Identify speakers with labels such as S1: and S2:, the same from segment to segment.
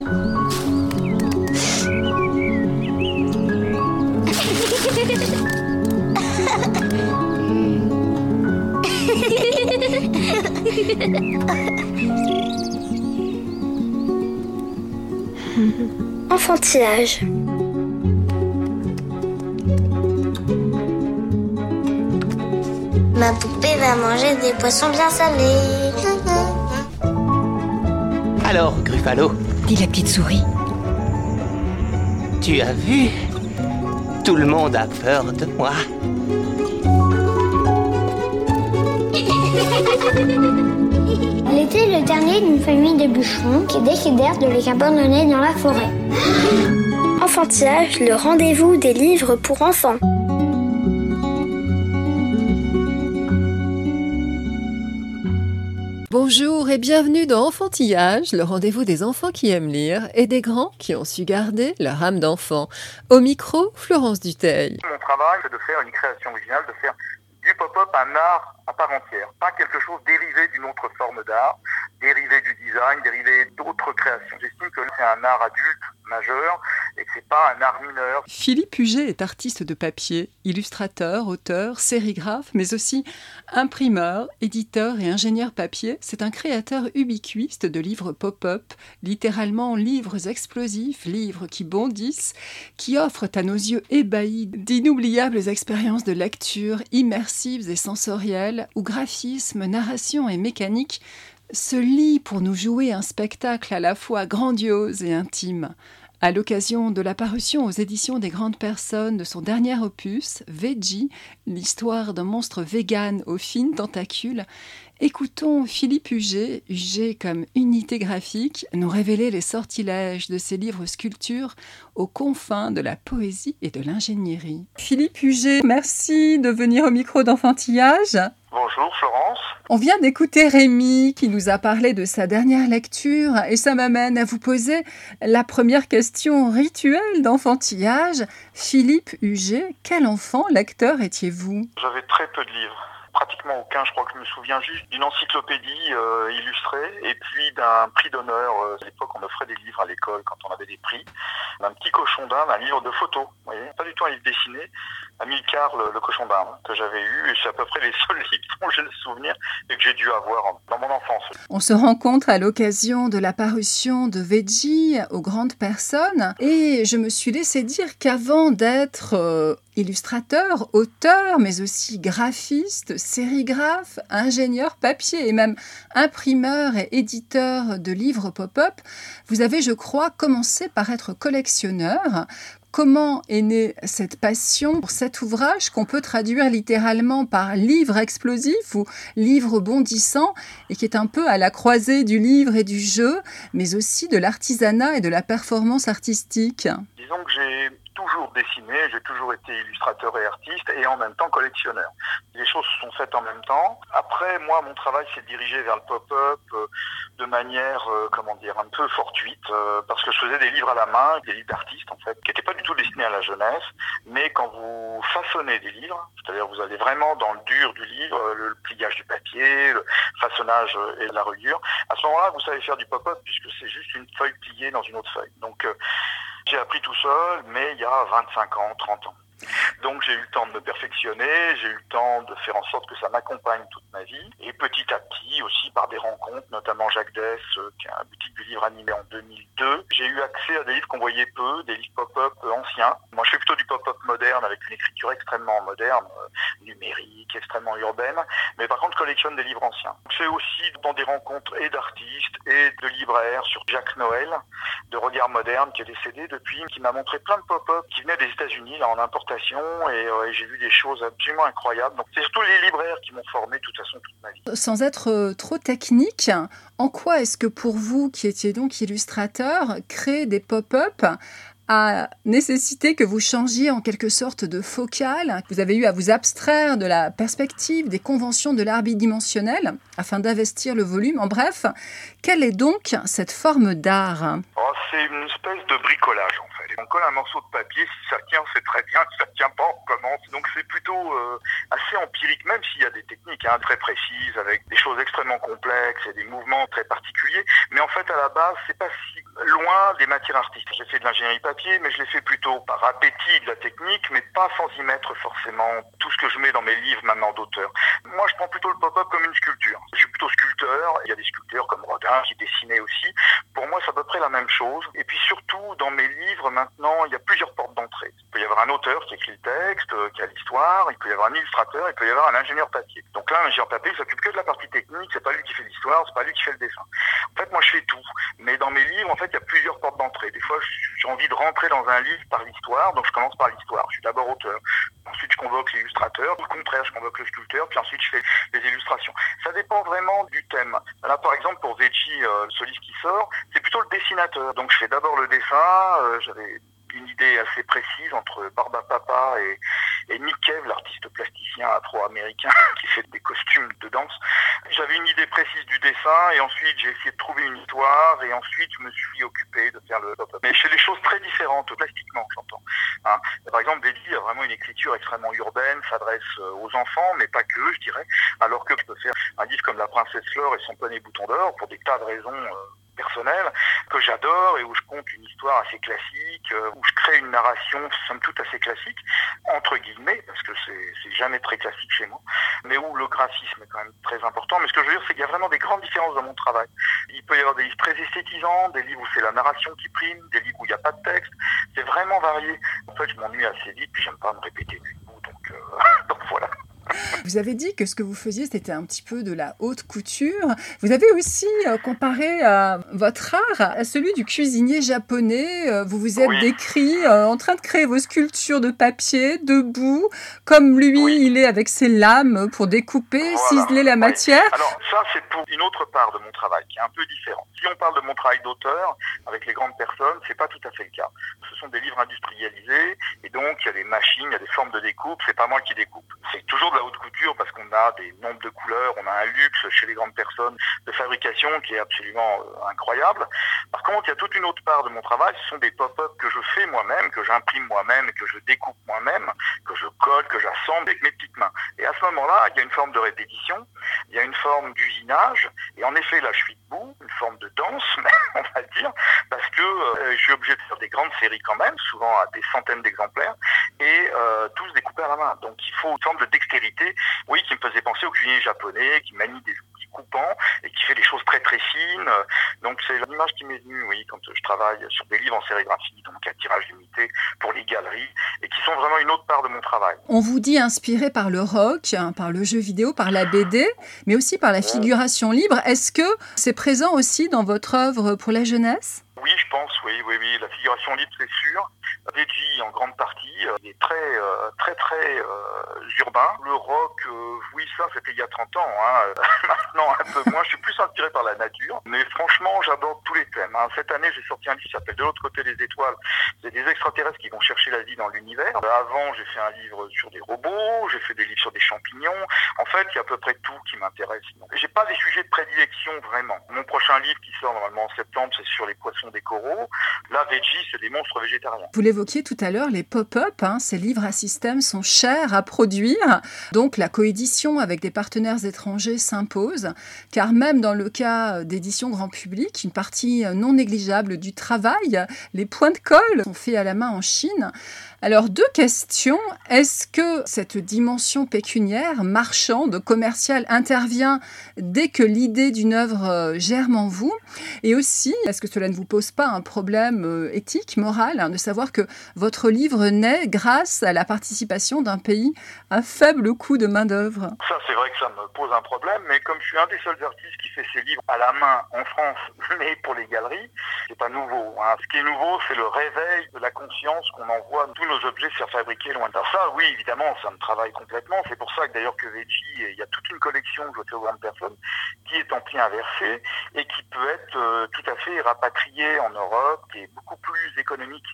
S1: Enfantillage.
S2: Ma poupée va manger des poissons bien salés.
S3: Alors, Gruffalo,
S4: dit la petite souris.
S3: tu as vu? Tout le monde a peur de moi.
S1: Il était le dernier d'une famille de bûcherons qui décidèrent de les abandonner dans la forêt. Enfantillage, le rendez-vous des livres pour enfants.
S5: Bonjour et bienvenue dans Enfantillage, le rendez-vous des enfants qui aiment lire et des grands qui ont su garder leur âme d'enfant. Au micro, Florence Duteil.
S6: Mon travail, c'est de faire une création originale, de faire du pop-up un art à part entière, pas quelque chose dérivé d'une autre forme d'art, dérivé du design, dérivé d'autres créations. J'estime que c'est un art adulte majeur et que c'est pas un art mineur.
S5: Philippe Huget est artiste de papier, illustrateur, auteur, sérigraphe, mais aussi imprimeur, éditeur et ingénieur papier. C'est un créateur ubiquiste de livres pop-up, littéralement livres explosifs, livres qui bondissent, qui offrent à nos yeux ébahis d'inoubliables expériences de lecture immersives et sensorielles, où graphisme, narration et mécanique se lient pour nous jouer un spectacle à la fois grandiose et intime. À l'occasion de la parution aux éditions des grandes personnes de son dernier opus, Veggie, l'histoire d'un monstre vegan aux fines tentacules, écoutons Philippe Huget, Huget comme unité graphique, nous révéler les sortilèges de ses livres sculptures aux confins de la poésie et de l'ingénierie. Philippe Huget, merci de venir au micro d'enfantillage.
S6: Bonjour Florence.
S5: On vient d'écouter Rémi qui nous a parlé de sa dernière lecture et ça m'amène à vous poser la première question rituelle d'enfantillage. Philippe Huget, quel enfant lecteur étiez-vous?
S6: J'avais très peu de livres. Pratiquement aucun, je crois que je me souviens juste d'une encyclopédie euh, illustrée et puis d'un prix d'honneur. Euh, à l'époque, on offrait des livres à l'école quand on avait des prix. Un petit cochon d'Inde, un livre de photos. Vous voyez Pas du tout un livre dessiné. Amilcar, le, le cochon d'Inde, que j'avais eu. Et c'est à peu près les seuls livres dont j'ai le souvenir et que j'ai dû avoir dans mon enfance.
S5: On se rencontre à l'occasion de la parution de Veggie aux grandes personnes et je me suis laissé dire qu'avant d'être euh, illustrateur, auteur, mais aussi graphiste, sérigraphe, ingénieur papier et même imprimeur et éditeur de livres pop-up, vous avez, je crois, commencé par être collectionneur. Comment est née cette passion pour cet ouvrage qu'on peut traduire littéralement par livre explosif ou livre bondissant et qui est un peu à la croisée du livre et du jeu, mais aussi de l'artisanat et de la performance artistique?
S6: Disons que j'ai toujours dessiné, j'ai toujours été illustrateur et artiste et en même temps collectionneur. Les choses se sont faites en même temps. Après, moi, mon travail s'est dirigé vers le pop-up euh, de manière, euh, comment dire, un peu fortuite, euh, parce que je faisais des livres à la main, des livres d'artistes en fait, qui n'étaient pas du tout destinés à la jeunesse, mais quand vous façonnez des livres, c'est-à-dire vous allez vraiment dans le dur du livre, le pliage du papier, le façonnage et la reliure, à ce moment-là, vous savez faire du pop-up puisque c'est juste une feuille pliée dans une autre feuille. Donc, j'ai appris tout seul, mais il y a 25 ans, 30 ans. Donc j'ai eu le temps de me perfectionner, j'ai eu le temps de faire en sorte que ça m'accompagne toute ma vie. Et petit à petit aussi par des rencontres, notamment Jacques Dess, euh, qui a un boutique du livre animé en 2002. J'ai eu accès à des livres qu'on voyait peu, des livres pop-up euh, anciens. Moi je fais plutôt du pop-up moderne avec une écriture extrêmement moderne, euh, numérique, extrêmement urbaine. Mais par contre collectionne des livres anciens. C'est aussi dans des rencontres et d'artistes et de libraires sur Jacques Noël, de Regard Moderne, qui est décédé depuis, qui m'a montré plein de pop-up qui venaient des États-Unis là en importation et, euh, et j'ai vu des choses absolument incroyables. Donc c'est surtout les libraires qui m'ont formé de toute façon toute ma vie.
S5: Sans être euh, trop technique, en quoi est-ce que pour vous, qui étiez donc illustrateur, créer des pop-up a nécessité que vous changiez en quelque sorte de focale, vous avez eu à vous abstraire de la perspective des conventions de l'art bidimensionnel afin d'investir le volume. En bref, quelle est donc cette forme d'art?
S6: Oh, c'est une espèce de bricolage en fait. On colle un morceau de papier, si ça tient, c'est très bien, si ça tient pas, on commence. Donc c'est plutôt euh, assez empirique, même s'il y a des techniques hein, très précises, avec des choses extrêmement complexes et des mouvements très particuliers. Mais en fait, à la base, c'est pas si loin des matières artistiques. J'ai fait de l'ingénierie papier, mais je l'ai fait plutôt par appétit de la technique, mais pas sans y mettre forcément tout ce que je mets dans mes livres maintenant d'auteur. Moi, je prends plutôt le pop-up comme une sculpture. Je suis plutôt sculpteur. Il y a des sculpteurs comme Rodin qui dessinaient aussi. Pour moi, c'est à peu près la même chose. Et puis surtout, dans mes livres, maintenant, il y a plusieurs portes d'entrée. Il peut y un auteur qui écrit le texte, euh, qui a l'histoire. Il peut y avoir un illustrateur. Il peut y avoir un ingénieur papier. Donc là, l'ingénieur papier, il s'occupe que de la partie technique. C'est pas lui qui fait l'histoire. C'est pas lui qui fait le dessin. En fait, moi, je fais tout. Mais dans mes livres, en fait, il y a plusieurs portes d'entrée. Des fois, j'ai envie de rentrer dans un livre par l'histoire. Donc, je commence par l'histoire. Je suis d'abord auteur. Ensuite, je convoque l'illustrateur. Au contraire, je convoque le sculpteur. Puis ensuite, je fais les illustrations. Ça dépend vraiment du thème. Là, par exemple, pour Veggie, euh, ce livre qui sort, c'est plutôt le dessinateur. Donc, je fais d'abord le dessin. Euh, J'avais une idée assez précise entre Barba Papa et, Nick Cave, l'artiste plasticien afro-américain qui fait des costumes de danse. J'avais une idée précise du dessin et ensuite j'ai essayé de trouver une histoire et ensuite je me suis occupé de faire le. Mais fais des choses très différentes, plastiquement, j'entends. Hein. Par exemple, Betty a vraiment une écriture extrêmement urbaine, s'adresse euh, aux enfants, mais pas que, je dirais. Alors que je peux faire un livre comme La Princesse Fleur et son poney bouton d'or pour des tas de raisons. Euh, personnelles que j'adore et où je compte une histoire assez classique, où je crée une narration somme toute assez classique, entre guillemets, parce que c'est jamais très classique chez moi, mais où le graphisme est quand même très important. Mais ce que je veux dire, c'est qu'il y a vraiment des grandes différences dans mon travail. Il peut y avoir des livres très esthétisants, des livres où c'est la narration qui prime, des livres où il n'y a pas de texte. C'est vraiment varié. En fait, je m'ennuie assez vite, puis j'aime pas me répéter du coup, donc, euh, donc voilà.
S5: Vous avez dit que ce que vous faisiez, c'était un petit peu de la haute couture. Vous avez aussi euh, comparé euh, votre art à celui du cuisinier japonais. Euh, vous vous êtes
S6: Oui.
S5: décrit euh, en train de créer vos sculptures de papier, debout, comme lui,
S6: Oui.
S5: il est avec ses lames pour découper,
S6: Voilà.
S5: ciseler la
S6: Oui.
S5: matière.
S6: Alors ça, c'est pour une autre part de mon travail qui est un peu différente. Si on parle de mon travail d'auteur avec les grandes personnes, c'est pas tout à fait le cas. Ce sont des livres industrialisés et donc il y a des machines, il y a des formes de découpe. C'est pas moi qui découpe. C'est toujours de la haute couture parce qu'on a des nombres de couleurs, on a un luxe chez les grandes personnes de fabrication qui est absolument euh, incroyable. Par contre, il y a toute une autre part de mon travail. Ce sont des pop-up que je fais moi-même, que j'imprime moi-même, que je découpe moi-même, que je colle, que j'assemble avec mes petites mains. Et à ce moment-là, il y a une forme de répétition, il y a une forme d'usinage. Et en effet, là, je suis une forme de danse, on va dire, parce que euh, je suis obligé de faire des grandes séries quand même, souvent à des centaines d'exemplaires, et euh, tous découpés à la main. Donc il faut une forme de dextérité, oui, qui me faisait penser au cuisinier japonais, qui manie des et qui fait des choses très très fines. Donc c'est l'image qui m'est venue, oui, quand je travaille sur des livres en sérigraphie, donc à tirage limité pour les galeries, et qui sont vraiment une autre part de mon travail.
S5: On vous dit inspiré par le rock, hein, par le jeu vidéo, par la BD, mais aussi par la figuration libre. Est-ce que c'est présent aussi dans votre œuvre pour la jeunesse?
S6: Oui, je pense, oui, oui, oui. La figuration libre, c'est sûr. Veggie, en grande partie, euh, est très, euh, très, très euh, urbain. Le rock, euh, oui, ça, c'était il y a 30 ans. Hein. Maintenant, un peu moins. Je suis plus inspiré par la nature. Mais franchement, j'aborde tous les thèmes. hein. Cette année, j'ai sorti un livre qui s'appelle De l'autre côté des étoiles. C'est des extraterrestres qui vont chercher la vie dans l'univers. Avant, j'ai fait un livre sur des robots. J'ai fait des livres sur des champignons. En fait, il y a à peu près tout qui m'intéresse. J'ai pas des sujets de prédilection vraiment. Mon prochain livre qui sort normalement en septembre, c'est sur les poissons des coraux. Là, Veggie, c'est des monstres végétariens.
S5: L'évoquiez tout à l'heure, les pop-up, hein, ces livres à système sont chers à produire. Donc la coédition avec des partenaires étrangers s'impose, car même dans le cas d'édition grand public, une partie non négligeable du travail, les points de colle sont faits à la main en Chine. Alors deux questions. Est-ce que cette dimension pécuniaire, marchande, commerciale intervient dès que l'idée d'une œuvre euh, germe en vous? Et aussi, est-ce que cela ne vous pose pas un problème euh, éthique, moral, hein, de savoir que votre livre naît grâce à la participation d'un pays à faible coût de main-d'œuvre?
S6: Ça, c'est vrai que ça me pose un problème, mais comme je suis un des seuls artistes qui fait ses livres à la main en France, mais pour les galeries, c'est pas nouveau. hein. Ce qui est nouveau, c'est le réveil de la conscience qu'on envoie tous nos objets se faire fabriquer loin de. Ça, oui, évidemment, ça me travaille complètement. C'est pour ça que d'ailleurs que Veggie, il y a toute une collection aux grandes personnes qui est en pli inversé et qui peut être euh, tout à fait rapatriée en Europe, qui est beaucoup plus économique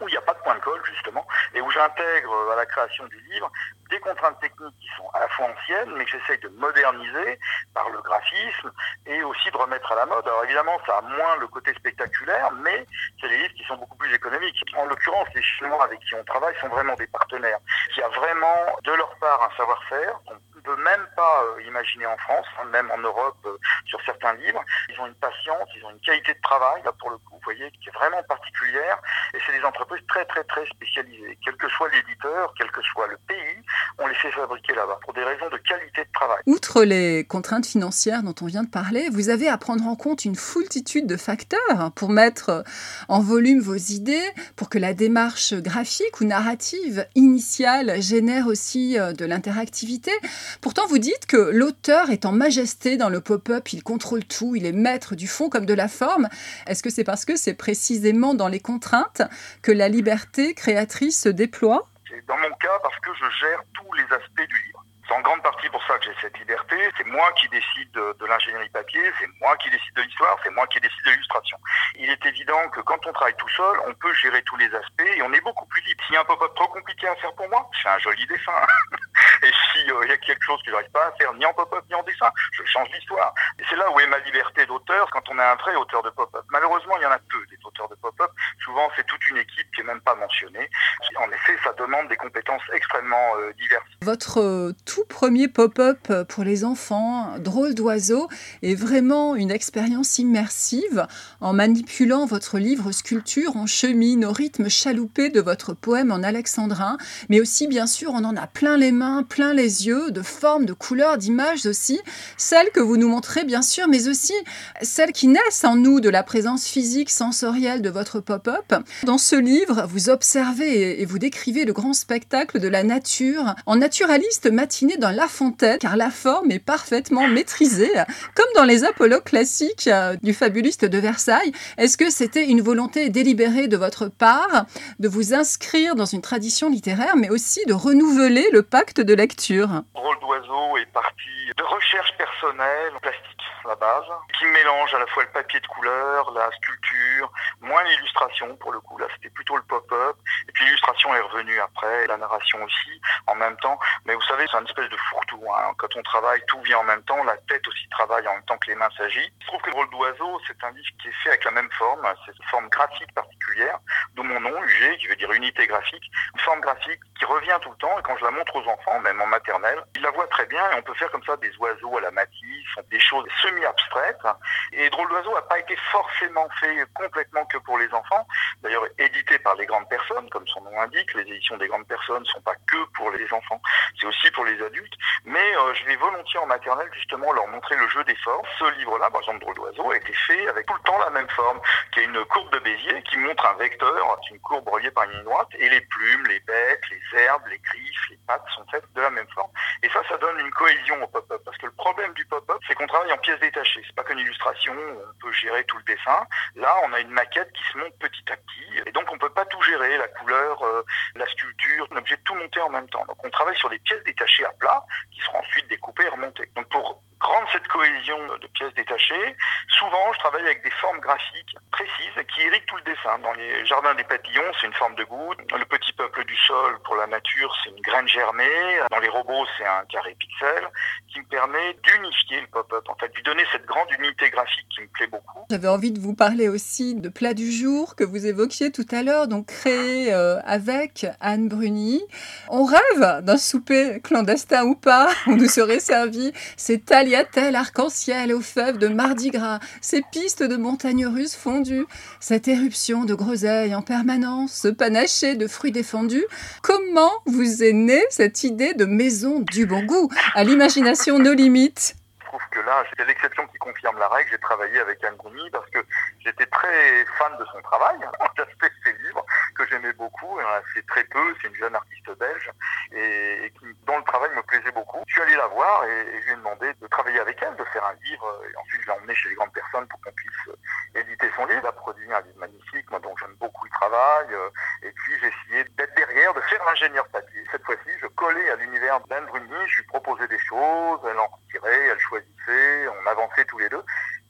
S6: où il n'y a pas de point de colle justement, et où j'intègre euh, à la création du livre des contraintes techniques qui sont à la fois anciennes, mais que j'essaye de moderniser par le graphisme et aussi de remettre à la mode. Alors évidemment, ça a moins le côté spectaculaire, mais c'est des livres qui sont beaucoup plus économiques. En l'occurrence, les Chinois avec qui on travaille sont vraiment des partenaires, qui a vraiment de leur part un savoir-faire qu'on peut même pas euh, imaginer en France, hein, même en Europe euh, sur certains livres. Ils ont une patience, ils ont une qualité de travail, là pour le coup, vous voyez, qui est vraiment particulière. Et c'est des entreprises très très très spécialisées. Quel que soit l'éditeur, quel que soit le pays, on les fait fabriquer là-bas pour des raisons de qualité de travail.
S5: Outre les contraintes financières dont on vient de parler, vous avez à prendre en compte une foultitude de facteurs pour mettre en volume vos idées, pour que la démarche graphique ou narrative initiale génère aussi euh, de l'interactivité. Pourtant, vous dites que l'auteur est en majesté dans le pop-up, il contrôle tout, il est maître du fond comme de la forme. Est-ce que c'est parce que c'est précisément dans les contraintes que la liberté créatrice se déploie?
S6: Dans mon cas parce que je gère tous les aspects du livre. C'est en grande partie pour ça que j'ai cette liberté. C'est moi qui décide de, l'ingénierie papier, c'est moi qui décide de l'histoire, c'est moi qui décide de l'illustration. Il est évident que quand on travaille tout seul, on peut gérer tous les aspects et on est beaucoup plus libre. S'il y a un pop-up trop compliqué à faire pour moi, fais un joli dessin. Et s'il euh, y a quelque chose que j'arrive pas à faire, ni en pop-up, ni en dessin, je change l'histoire. Et c'est là où est ma liberté d'auteur quand on est un vrai auteur de pop-up. Malheureusement, il y en a peu des auteurs de pop-up. Souvent, c'est toute une équipe qui est même pas mentionnée. En effet, ça demande des compétences extrêmement euh, diverses.
S5: Votre euh, premier pop-up pour les enfants, Drôle d'oiseau, est vraiment une expérience immersive. En manipulant votre livre sculpture, on chemine au rythme chaloupé de votre poème en alexandrin, mais aussi, bien sûr, on en a plein les mains, plein les yeux, de formes, de couleurs, d'images aussi, celles que vous nous montrez bien sûr, mais aussi celles qui naissent en nous de la présence physique, sensorielle de votre pop-up. Dans ce livre, vous observez et vous décrivez le grand spectacle de la nature en naturaliste matiné dans La Fontaine, car la forme est parfaitement maîtrisée, comme dans les apologues classiques euh, du fabuliste de Versailles. Est-ce que c'était une volonté délibérée de votre part de vous inscrire dans une tradition littéraire, mais aussi de renouveler le pacte de lecture?
S6: Rôle d'oiseau est parti de recherche personnelle, plastique, la base, qui mélange à la fois le papier de couleur, la sculpture, moins l'illustration pour le coup, là c'était plutôt le pop-up, et puis l'illustration est revenue après, la narration aussi, en même temps, mais vous savez c'est une de fourre-tout, hein. quand on travaille tout vient en même temps, la tête aussi travaille en même temps que les mains s'agissent. Je trouve que le rôle d'oiseau c'est un livre qui est fait avec la même forme, c'est une forme graphique particulière, d'où mon nom, UG, qui veut dire unité graphique, une forme graphique qui revient tout le temps, et quand je la montre aux enfants, même en maternelle, ils la voient très bien, et on peut faire comme ça des oiseaux à la matisse, des choses semi-abstraites. Et Drôle d'oiseau n'a pas été forcément fait complètement que pour les enfants. D'ailleurs, édité par les grandes personnes, comme son nom l'indique, les éditions des grandes personnes ne sont pas que pour les enfants, c'est aussi pour les adultes. Mais euh, je vais volontiers en maternelle justement leur montrer le jeu des formes. Ce livre-là, par exemple Drôle d'oiseau, a été fait avec tout le temps la même forme, qui est une courbe de Bézier qui montre un vecteur, une courbe reliée par une ligne droite, et les plumes, les becs, les herbes, les griffes, les pattes sont faites de la même forme. Et ça, ça donne une cohésion au pop-up. Parce que le problème du pop-up, c'est qu'on travaille en pièces détachées. C'est pas qu'une illustration, on peut gérer tout le dessin. Là, on a une maquette qui se monte petit à petit. Et donc, on peut pas tout gérer, la couleur, euh, la sculpture. On est obligé de tout monter en même temps. Donc, on travaille sur des pièces détachées à plat qui seront ensuite découpées et remontées. Donc, pour rendre cette cohésion de pièces détachées, souvent je travaille avec des formes graphiques précises qui irriguent tout le dessin. Dans les jardins des papillons, c'est une forme de goutte. Le petit peuple du sol, pour la nature, c'est une graine germée. Dans les robots, c'est un carré pixel permet d'unifier le pop-up, en fait, lui donner cette grande unité graphique qui me plaît beaucoup.
S5: J'avais envie de vous parler aussi de plat du jour que vous évoquiez tout à l'heure, donc créé euh, avec Anne Bruni. On rêve d'un souper clandestin ou pas, où nous serait servi ces tagliatelles arc-en-ciel aux fèves de mardi gras, ces pistes de montagnes russes fondues, cette éruption de groseilles en permanence, ce panaché de fruits défendus. Comment vous est née cette idée de maison du bon goût, à l'imagination nos limites
S6: Je trouve que là, c'est l'exception qui confirme la règle. J'ai travaillé avec Anne parce que j'étais très fan de son travail. Fait ses livres que j'aimais beaucoup. C'est très peu. C'est une jeune artiste belge et, dont le travail me plaisait beaucoup. Je suis allé la voir et, je lui ai demandé de travailler avec elle, de faire un livre. Et ensuite, je l'ai emmené chez les grandes personnes pour qu'on puisse éditer son livre. Elle a produit un livre magnifique, moi, dont j'aime beaucoup le travail. Et puis, j'ai essayé d'être derrière, de faire l'ingénieur papier. Cette fois-ci, je collais à l'univers d'Anne Bruni. Je lui proposais des choses. Elle en retirait, elle choisissait. On avançait tous les deux.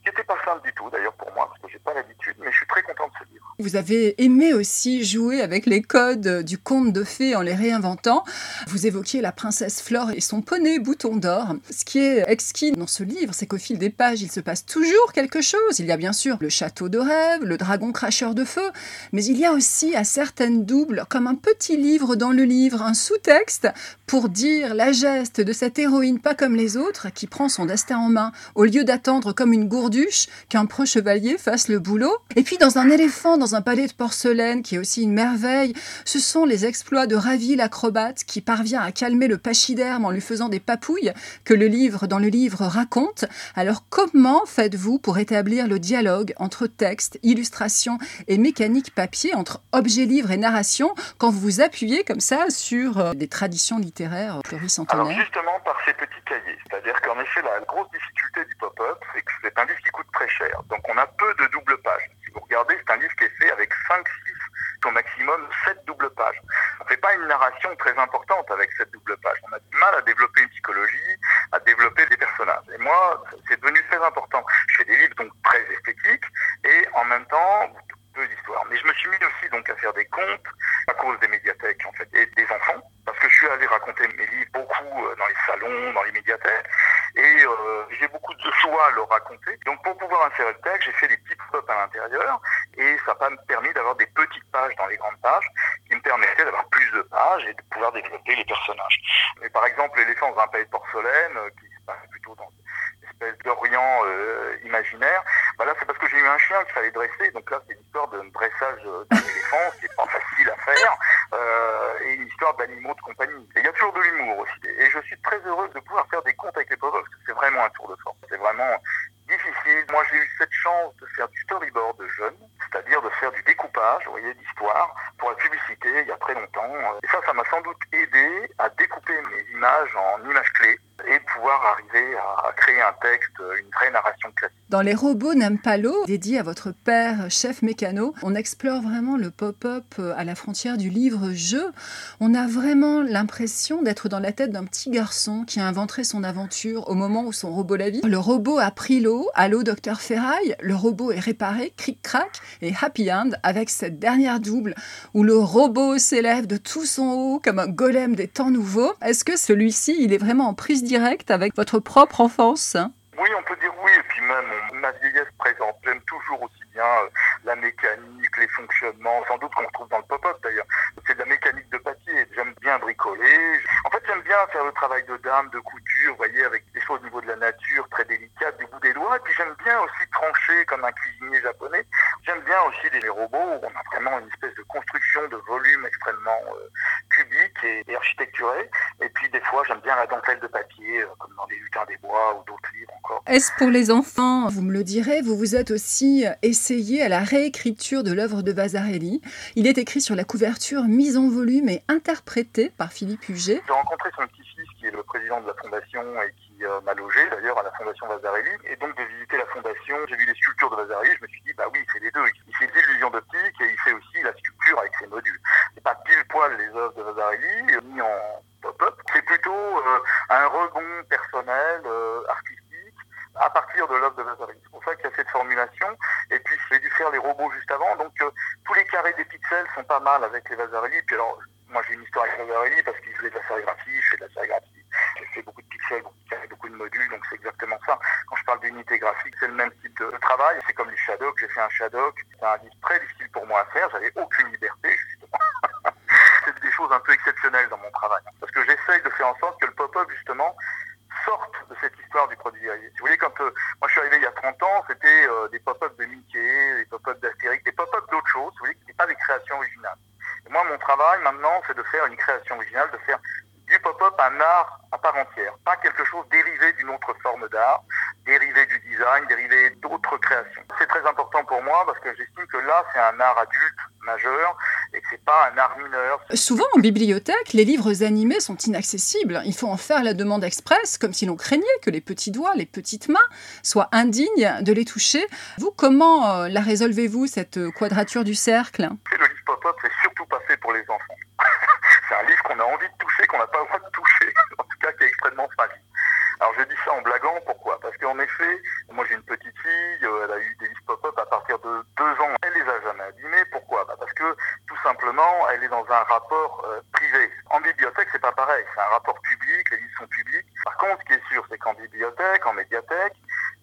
S6: Ce n'était pas simple du tout, d'ailleurs, pour moi, parce que j'ai pas l'habitude. Mais je suis très content de ce.
S5: Vous avez aimé aussi jouer avec les codes du conte de fées en les réinventant. Vous évoquiez la princesse Flore et son poney bouton d'or. Ce qui est exquis dans ce livre, c'est qu'au fil des pages, il se passe toujours quelque chose. Il y a bien sûr le château de rêve, le dragon cracheur de feu, mais il y a aussi à certaines doubles, comme un petit livre dans le livre, un sous-texte pour dire la geste de cette héroïne pas comme les autres, qui prend son destin en main, au lieu d'attendre comme une gourduche qu'un pro chevalier fasse le boulot. Et puis dans un éléphant, un palais de porcelaine, qui est aussi une merveille, ce sont les exploits de Ravi l'acrobate qui parvient à calmer le pachyderme en lui faisant des papouilles que le livre dans le livre raconte. Alors comment faites-vous pour établir le dialogue entre texte, illustration et mécanique papier, entre objet livre et narration, quand vous vous appuyez comme ça sur euh, des traditions littéraires littéraire
S6: Alors justement par ces petits cahiers, c'est-à-dire qu'en effet la grosse difficulté du pop-up, c'est que c'est un livre qui coûte très cher. Donc on a peu de double pages. Regardez, c'est un livre qui est fait avec 5, 6, au maximum 7 doubles pages. On ne fait pas une narration très importante avec cette double page. On a du mal à développer une psychologie, à développer des personnages. Et moi, c'est devenu très important. Je fais des livres donc très esthétiques et en même temps peu d'histoire. Mais je me suis mis aussi donc à faire des contes à cause des médiathèques en fait et des enfants parce que je suis allé raconter mes livres beaucoup euh, dans les salons, dans les médiathèques, et euh, j'ai beaucoup de choix à leur raconter. Donc pour pouvoir insérer le texte, j'ai fait des petits à l'intérieur, et ça m'a permis d'avoir des petites pages dans les grandes pages, qui me permettaient d'avoir plus de pages et de pouvoir développer les personnages. Par exemple, l'éléphant dans un palais de porcelaine, euh, qui se passe plutôt dans une espèce d'Orient imaginaire, bah là c'est parce que j'ai eu un chien qu'il fallait dresser, donc là c'est une histoire de dressage d'un éléphant, n'est pas facile à faire euh, et une histoire d'animaux de compagnie. Il y a toujours de l'humour aussi. Et je suis très heureuse de pouvoir faire des contes avec les pauvres parce que c'est vraiment un tour de force. C'est vraiment difficile. Moi, j'ai eu cette chance de faire du storyboard de jeune, c'est-à-dire de faire du découpage, vous voyez, d'histoire pour la publicité il y a très longtemps. Et ça, ça m'a sans doute aidé à découper mes images en images clés et pouvoir arriver à créer un texte, une vraie narration classique.
S5: Dans Les robots n'aiment pas l'eau, dédié à votre père, chef mécano, on explore vraiment le pop-up à la frontière du livre-jeu. On a vraiment l'impression d'être dans la tête d'un petit garçon qui a inventé son aventure au moment où son robot la vit. Le robot a pris l'eau, allô docteur Ferraille, le robot est réparé, cric-crac, et happy end avec cette dernière double où le robot s'élève de tout son haut comme un golem des temps nouveaux. Est-ce que celui-ci, il est vraiment en prise direct avec votre propre enfance
S6: Oui, on peut dire oui, et puis même ma vieillesse présente. J'aime toujours aussi bien euh, la mécanique, les fonctionnements, sans doute qu'on retrouve dans le pop-up d'ailleurs. C'est de la mécanique de papier. J'aime bien bricoler. En fait, j'aime bien faire le travail de dame, de couture, vous voyez, avec des choses au niveau de la nature très délicates, du bout des doigts. Et puis j'aime bien aussi trancher comme un cuisinier japonais. J'aime bien aussi les robots où on a vraiment une espèce de construction de volume extrêmement euh, cubique et, et, architecturé. Et puis des fois, j'aime bien la dentelle de papier, euh, comme dans les lutins des bois ou d'autres livres encore.
S5: Est-ce pour les enfants, vous me le direz, vous vous êtes aussi essayé à la réécriture de l'œuvre de Vasarely. Il est écrit sur la couverture, mise en volume et interprété par Philippe Huget.
S6: J'ai rencontré son petit-fils qui est le président de la fondation et qui euh, m'a logé d'ailleurs à la fondation Vasarely. Et donc de visiter la fondation, j'ai vu les sculptures de Vasarely, je me suis dit, bah oui, c'est les deux. Il fait l'illusion d'optique et il fait aussi la sculpture avec ses modules. C'est pas pile poil les œuvres ni en pop-up. C'est plutôt euh, un rebond personnel, euh, artistique à partir de l'œuvre de Vasarely. C'est pour ça qu'il y a cette formulation. Et puis j'ai dû faire les robots juste avant, donc euh, tous les carrés des pixels sont pas mal avec les Vasarely. Puis alors, moi j'ai une histoire avec Vasarely parce qu'il faisait de la sérigraphie, je fais de la sérigraphie. J'ai fait beaucoup de pixels, beaucoup de carrés, beaucoup de modules, donc c'est exactement ça. Quand je parle d'unité graphique, c'est le même type de, travail. C'est comme les Shadow, j'ai fait un Shadow, c'est un livre très difficile pour moi à faire, j'avais aucune liberté justement. c'est des choses un peu exceptionnelles dans mon travail. Parce que j'essaye de faire en sorte que le pop-up justement sorte de cette histoire du produit dérivé. Si vous voulez, quand euh, moi je suis arrivé il y a 30 ans, c'était euh, des pop-up de Mickey, des pop-up d'Astérix, des pop-up d'autres choses, vous voyez, qui n'étaient pas des créations originales. Et moi, mon travail maintenant, c'est de faire une création originale, de faire du pop-up un art à part entière, pas quelque chose dérivé d'une autre forme d'art, dérivé du design, dérivé d'autres créations. C'est très important pour moi parce que j'estime que là, c'est un art adulte majeur et que c'est pas un art mineur.
S5: Souvent en bibliothèque, les livres animés sont inaccessibles. Il faut en faire la demande express, comme si l'on craignait que les petits doigts, les petites mains soient indignes de les toucher. Vous, comment euh, la résolvez-vous, cette quadrature du cercle?
S6: Le livre pop-up, c'est surtout pas fait pour les enfants. c'est un livre qu'on a envie de toucher, qu'on n'a pas le droit de toucher, en tout cas qui est extrêmement fragile. Alors je dis ça en blaguant, pourquoi? Parce qu'en effet, moi j'ai une petite fille, euh, elle a eu des livres pop-up à partir de deux ans, elle les a jamais abîmés justement, elle est dans un rapport euh, privé. En bibliothèque, c'est pas pareil. C'est un rapport public, les livres sont publics. Par contre, ce qui est sûr, c'est qu'en bibliothèque, en médiathèque,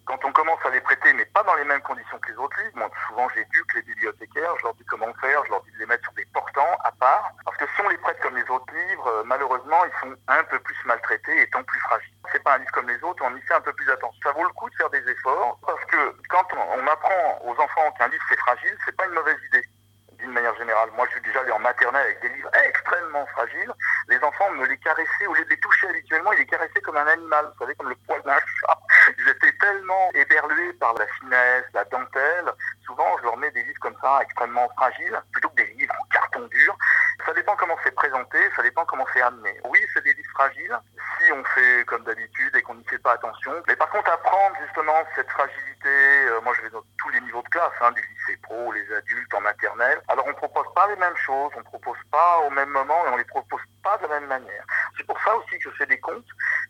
S6: quand on commence à les prêter, mais pas dans les mêmes conditions que les autres livres, moi, souvent j'éduque les bibliothécaires, je leur dis comment faire, je leur dis de les mettre sur des portants à part, parce que si on les prête comme les autres livres, euh, malheureusement, ils sont un peu plus maltraités, étant plus fragiles. C'est pas un livre comme les autres, on y fait un peu plus attention. Ça vaut le coup de faire des efforts, parce que quand on apprend aux enfants qu'un livre c'est fragile, c'est pas une mauvaise idée d'une Moi, je suis déjà allé en maternelle avec des livres extrêmement fragiles. Les enfants me les caressaient, au lieu de les toucher habituellement, ils les caressaient comme un animal, vous savez, comme le poil d'un chat. Ils étaient tellement éberlués par la finesse, la dentelle. Souvent, je leur mets des livres comme ça, extrêmement fragiles, plutôt que des livres en carton dur. Ça dépend comment c'est présenté, ça dépend comment c'est amené. Oui, c'est des livres fragiles, si on fait comme d'habitude et qu'on n'y fait pas attention. Mais par contre, apprendre justement cette fragilité, euh, moi je vais dans tous les niveaux de classe, hein, du les adultes, en maternelle. Alors on propose pas les mêmes choses, on propose pas au même moment et on les propose pas de la même manière. C'est pour ça aussi que je fais des contes,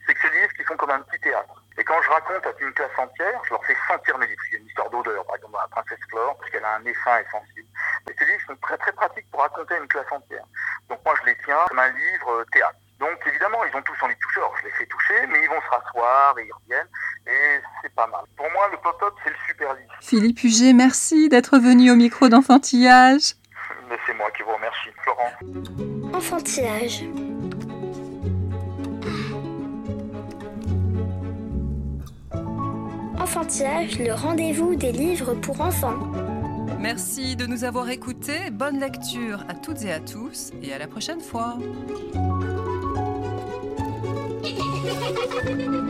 S6: c'est que c'est des livres qui sont comme un petit théâtre. Et quand je raconte à une classe entière, je leur fais sentir mes livres. Il y a une histoire d'odeur, par exemple, la princesse Flore, parce qu'elle a un fin et sensible. Ces livres sont très très pratiques pour raconter à une classe entière. Donc moi je les tiens comme un livre euh, théâtre. Donc évidemment, ils ont tous envie de je les fais toucher, mais ils vont se rasseoir et ils reviennent. Et c'est pas mal. Pour moi, le pop-up, c'est le super livre.
S5: Philippe Huget, merci d'être venu au micro d'enfantillage.
S6: Mais c'est moi qui vous remercie. Florent.
S1: Enfantillage. Enfantillage, le rendez-vous des livres pour enfants.
S5: Merci de nous avoir écoutés. Bonne lecture à toutes et à tous et à la prochaine fois. Thank you.